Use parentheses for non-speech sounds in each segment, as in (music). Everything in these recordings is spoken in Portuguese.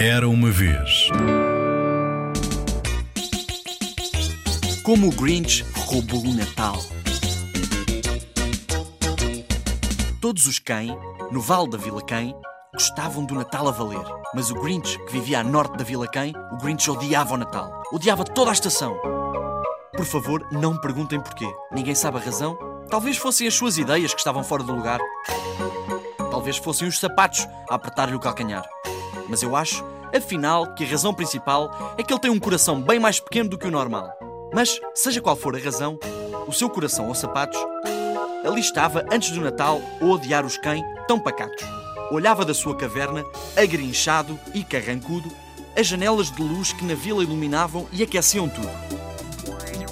Era uma vez. Como o Grinch roubou o Natal. Todos os quem, no Vale da Vila Quem, gostavam do Natal a valer. Mas o Grinch, que vivia a norte da Vila Quem, o Grinch odiava o Natal. Odiava toda a estação. Por favor, não me perguntem porquê. Ninguém sabe a razão. Talvez fossem as suas ideias que estavam fora do lugar. Talvez fossem os sapatos a apertar-lhe o calcanhar. Mas eu acho, afinal, que a razão principal é que ele tem um coração bem mais pequeno do que o normal. Mas, seja qual for a razão, o seu coração aos sapatos ali estava antes do Natal a odiar os quem tão pacatos. Olhava da sua caverna, agrinchado e carrancudo, as janelas de luz que na vila iluminavam e aqueciam tudo.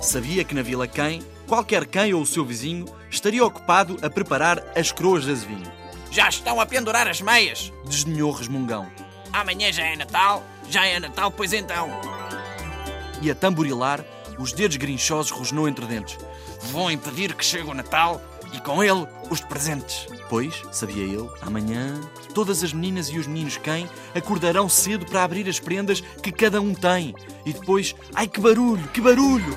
Sabia que na vila quem, qualquer quem ou o seu vizinho, estaria ocupado a preparar as croas de azevinho. Já estão a pendurar as meias. Desdenhou resmungão. Amanhã já é Natal. Já é Natal, pois então. E a tamborilar, os dedos grinchosos rosnou entre dentes. Vão impedir que chegue o Natal e com ele os presentes. Pois, sabia ele, amanhã todas as meninas e os meninos quem acordarão cedo para abrir as prendas que cada um tem. E depois, ai que barulho, que barulho!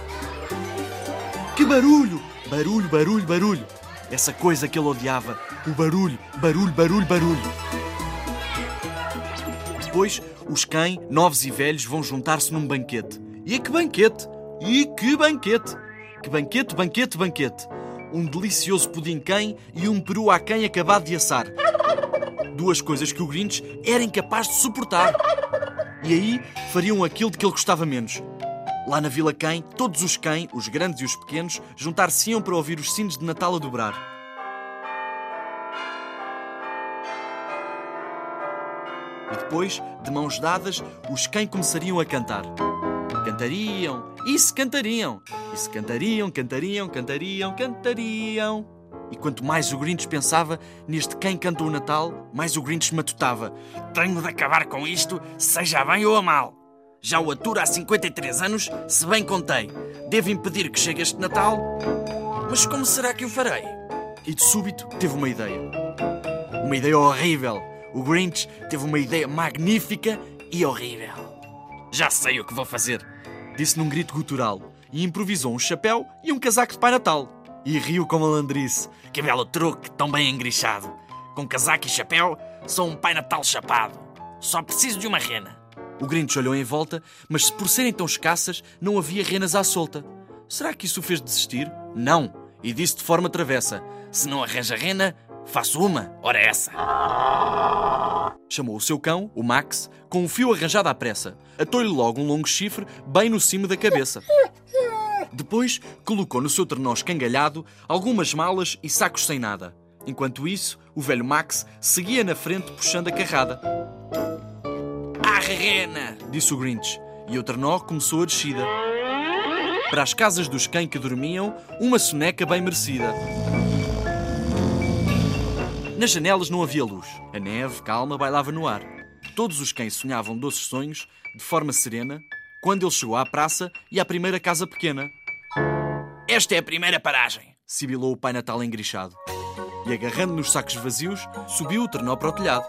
Que barulho! Barulho, barulho, barulho! Essa coisa que ele odiava. O barulho, barulho, barulho, barulho. Depois, os quem, novos e velhos, vão juntar-se num banquete. E que banquete! E que banquete! Que banquete, banquete, banquete! Um delicioso pudim quem e um peru a quem acabado de assar. Duas coisas que o Grinch era incapaz de suportar. E aí fariam aquilo de que ele gostava menos. Lá na Vila Quem, todos os quem, os grandes e os pequenos, juntar-se-iam para ouvir os sinos de Natal a dobrar. E depois, de mãos dadas, os quem começariam a cantar. Cantariam, se cantariam, se cantariam, cantariam, cantariam, cantariam. E quanto mais o Grinch pensava neste quem canta o Natal, mais o Grinch matutava. Tenho de acabar com isto, seja bem ou a mal. Já o aturo há 53 anos, se bem contei. Devo impedir que chegue este Natal? Mas como será que o farei? E de súbito teve uma ideia. Uma ideia horrível. O Grinch teve uma ideia magnífica e horrível. Já sei o que vou fazer. Disse num grito gutural e improvisou um chapéu e um casaco de Pai Natal. E riu com malandrice. Que belo truque, tão bem engrichado. Com casaco e chapéu, sou um Pai Natal chapado. Só preciso de uma rena. O Grinch olhou em volta, mas se por serem tão escassas, não havia renas à solta. Será que isso o fez desistir? Não. E disse de forma travessa: Se não arranja rena, faço uma. Ora essa. Chamou o seu cão, o Max, com um fio arranjado à pressa. Atou-lhe logo um longo chifre bem no cimo da cabeça. Depois colocou no seu trenó escangalhado algumas malas e sacos sem nada. Enquanto isso, o velho Max seguia na frente puxando a carrada. Ah, rena! Disse o Grinch, e o trenó começou a descida. Para as casas dos cães que dormiam, uma soneca bem merecida. Nas janelas não havia luz. A neve, calma, bailava no ar. Todos os cães sonhavam doces sonhos, de forma serena, quando ele chegou à praça e à primeira casa pequena. Esta é a primeira paragem, sibilou o Pai Natal engrichado. E agarrando nos sacos vazios, subiu o trenó para o telhado.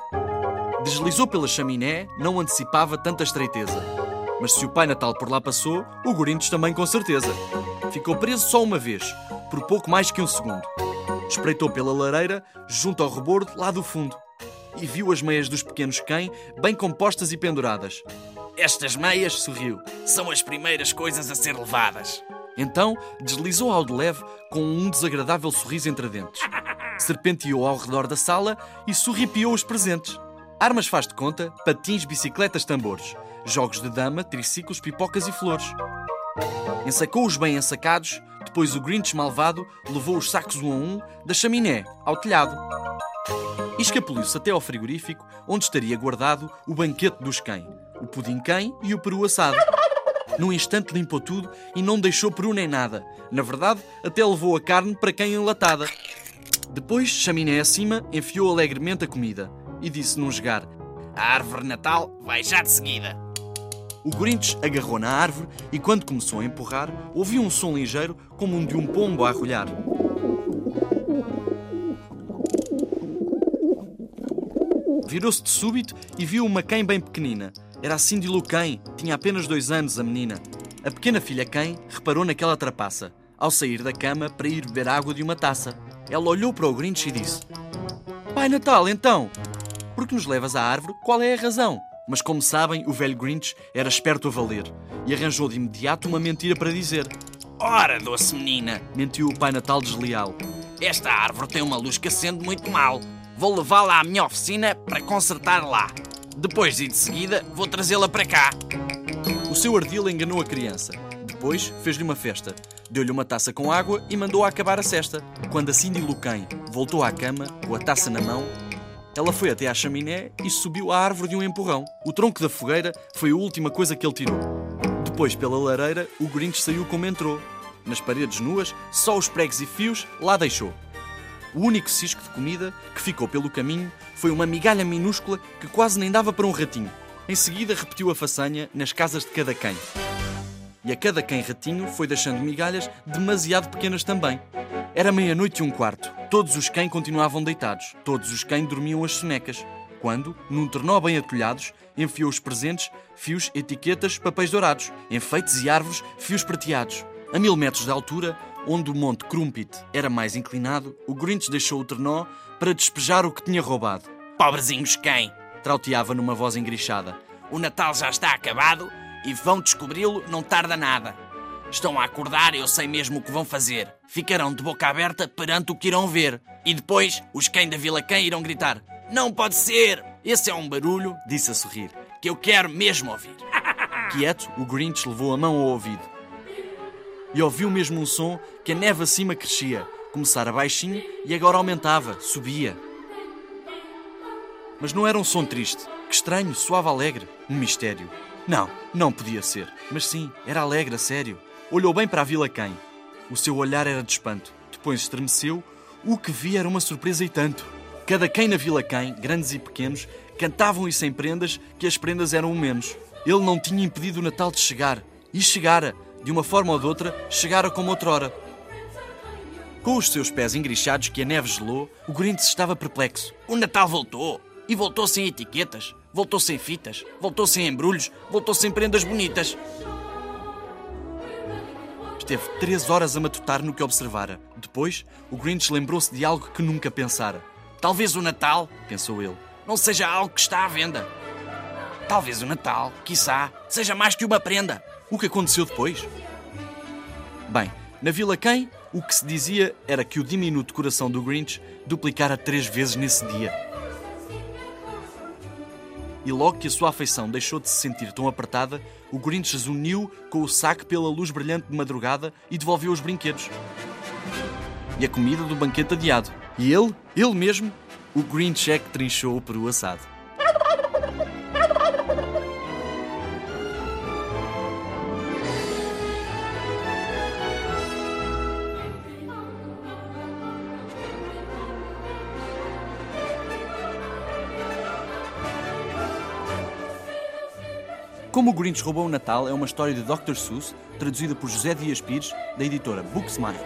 Deslizou pela chaminé, não antecipava tanta estreiteza. Mas se o Pai Natal por lá passou, o Grinch também com certeza. Ficou preso só uma vez, por pouco mais que um segundo. Espreitou pela lareira, junto ao rebordo, lá do fundo. E viu as meias dos pequenos quem, bem compostas e penduradas. Estas meias, sorriu, são as primeiras coisas a ser levadas. Então deslizou ao de leve com um desagradável sorriso entre dentes. (laughs) Serpenteou ao redor da sala e sorripiou os presentes. Armas faz de conta, patins, bicicletas, tambores. Jogos de dama, triciclos, pipocas e flores. Ensacou-os bem ensacados, depois o Grinch malvado levou os sacos um a um da chaminé ao telhado. E escapuliu-se até ao frigorífico, onde estaria guardado o banquete dos quem, o pudim quem e o peru assado. Num instante limpou tudo e não deixou peru nem nada. Na verdade, até levou a carne para quem enlatada. Depois, chaminé acima, enfiou alegremente a comida e disse num jogar: A árvore Natal vai já de seguida. O Grinch agarrou na árvore e, quando começou a empurrar, ouviu um som ligeiro como um de um pombo a arrulhar. Virou-se de súbito e viu uma quem bem pequenina. Era a Cindy Lou Kane. Tinha apenas dois anos, a menina. A pequena filha Kane reparou naquela trapaça, ao sair da cama para ir beber água de uma taça. Ela olhou para o Grinch e disse: Pai Natal, então, por que nos levas à árvore? Qual é a razão? Mas como sabem, o velho Grinch era esperto a valer e arranjou de imediato uma mentira para dizer. Ora, doce menina, Mentiu o Pai Natal desleal. esta árvore tem uma luz que acende muito mal. Vou levá-la à minha oficina para consertar lá. Depois e de seguida vou trazê-la para cá. O seu ardil enganou a criança. Depois fez-lhe uma festa. Deu-lhe uma taça com água e mandou-a acabar a cesta. Quando a Cindy Luquem voltou à cama, com a taça na mão, ela foi até à chaminé e subiu à árvore de um empurrão. O tronco da fogueira foi a última coisa que ele tirou. Depois, pela lareira, o Grinch saiu como entrou. Nas paredes nuas, só os pregos e fios lá deixou. O único cisco de comida que ficou pelo caminho foi uma migalha minúscula que quase nem dava para um ratinho. Em seguida, repetiu a façanha nas casas de cada quem. E a cada quem ratinho foi deixando migalhas demasiado pequenas também. Era meia-noite e um quarto. Todos os cães continuavam deitados. Todos os cães dormiam as sonecas. Quando, num ternó bem atulhados, enfiou os presentes, fios, etiquetas, papéis dourados, enfeites e árvores, fios prateados. A mil metros de altura, onde o monte Crumpit era mais inclinado, o Grinch deixou o ternó para despejar o que tinha roubado. Pobrezinhos quem? Trauteava numa voz engrichada. O Natal já está acabado e vão descobri-lo não tarda nada. Estão a acordar eu sei mesmo o que vão fazer. Ficarão de boca aberta perante o que irão ver. E depois, os cães da Vila Cã irão gritar: Não pode ser! Esse é um barulho, Disse a sorrir. que eu quero mesmo ouvir. (laughs) Quieto, o Grinch levou a mão ao ouvido. E ouviu mesmo um som que a neve acima crescia. Começara baixinho e agora aumentava, subia. Mas não era um som triste. Que estranho, suave alegre. Um mistério. Não, não podia ser. Mas sim, era alegre, a sério. Olhou bem para a Vila Quem. O seu olhar era de espanto. Depois estremeceu. O que via era uma surpresa e tanto. Cada quem na Vila Quem, grandes e pequenos, cantavam e sem prendas, que as prendas eram o menos. Ele não tinha impedido o Natal de chegar. E chegara. De uma forma ou de outra, chegara como outrora. Com os seus pés engrichados que a neve gelou, o Grinch estava perplexo. O Natal voltou. E voltou sem etiquetas, voltou sem fitas, voltou sem embrulhos, voltou sem prendas bonitas. Esteve três horas a matutar no que observara. Depois, o Grinch lembrou-se de algo que nunca pensara. Talvez o Natal Pensou ele. não seja algo que está à venda. Talvez o Natal, quiçá, seja mais que uma prenda. O que aconteceu depois? Bem, na Vila Quem, o que se dizia era que o diminuto coração do Grinch duplicara três vezes nesse dia. E logo que a sua afeição deixou de se sentir tão apertada, o Grinch zuniu com o saco pela luz brilhante de madrugada e devolveu os brinquedos. E a comida do banquete adiado. E ele, ele mesmo, o Grinch é que trinchou o peru assado. Como o Grinch roubou o Natal é uma história de Dr. Seuss, traduzida por José Dias Pires, da editora Booksmart.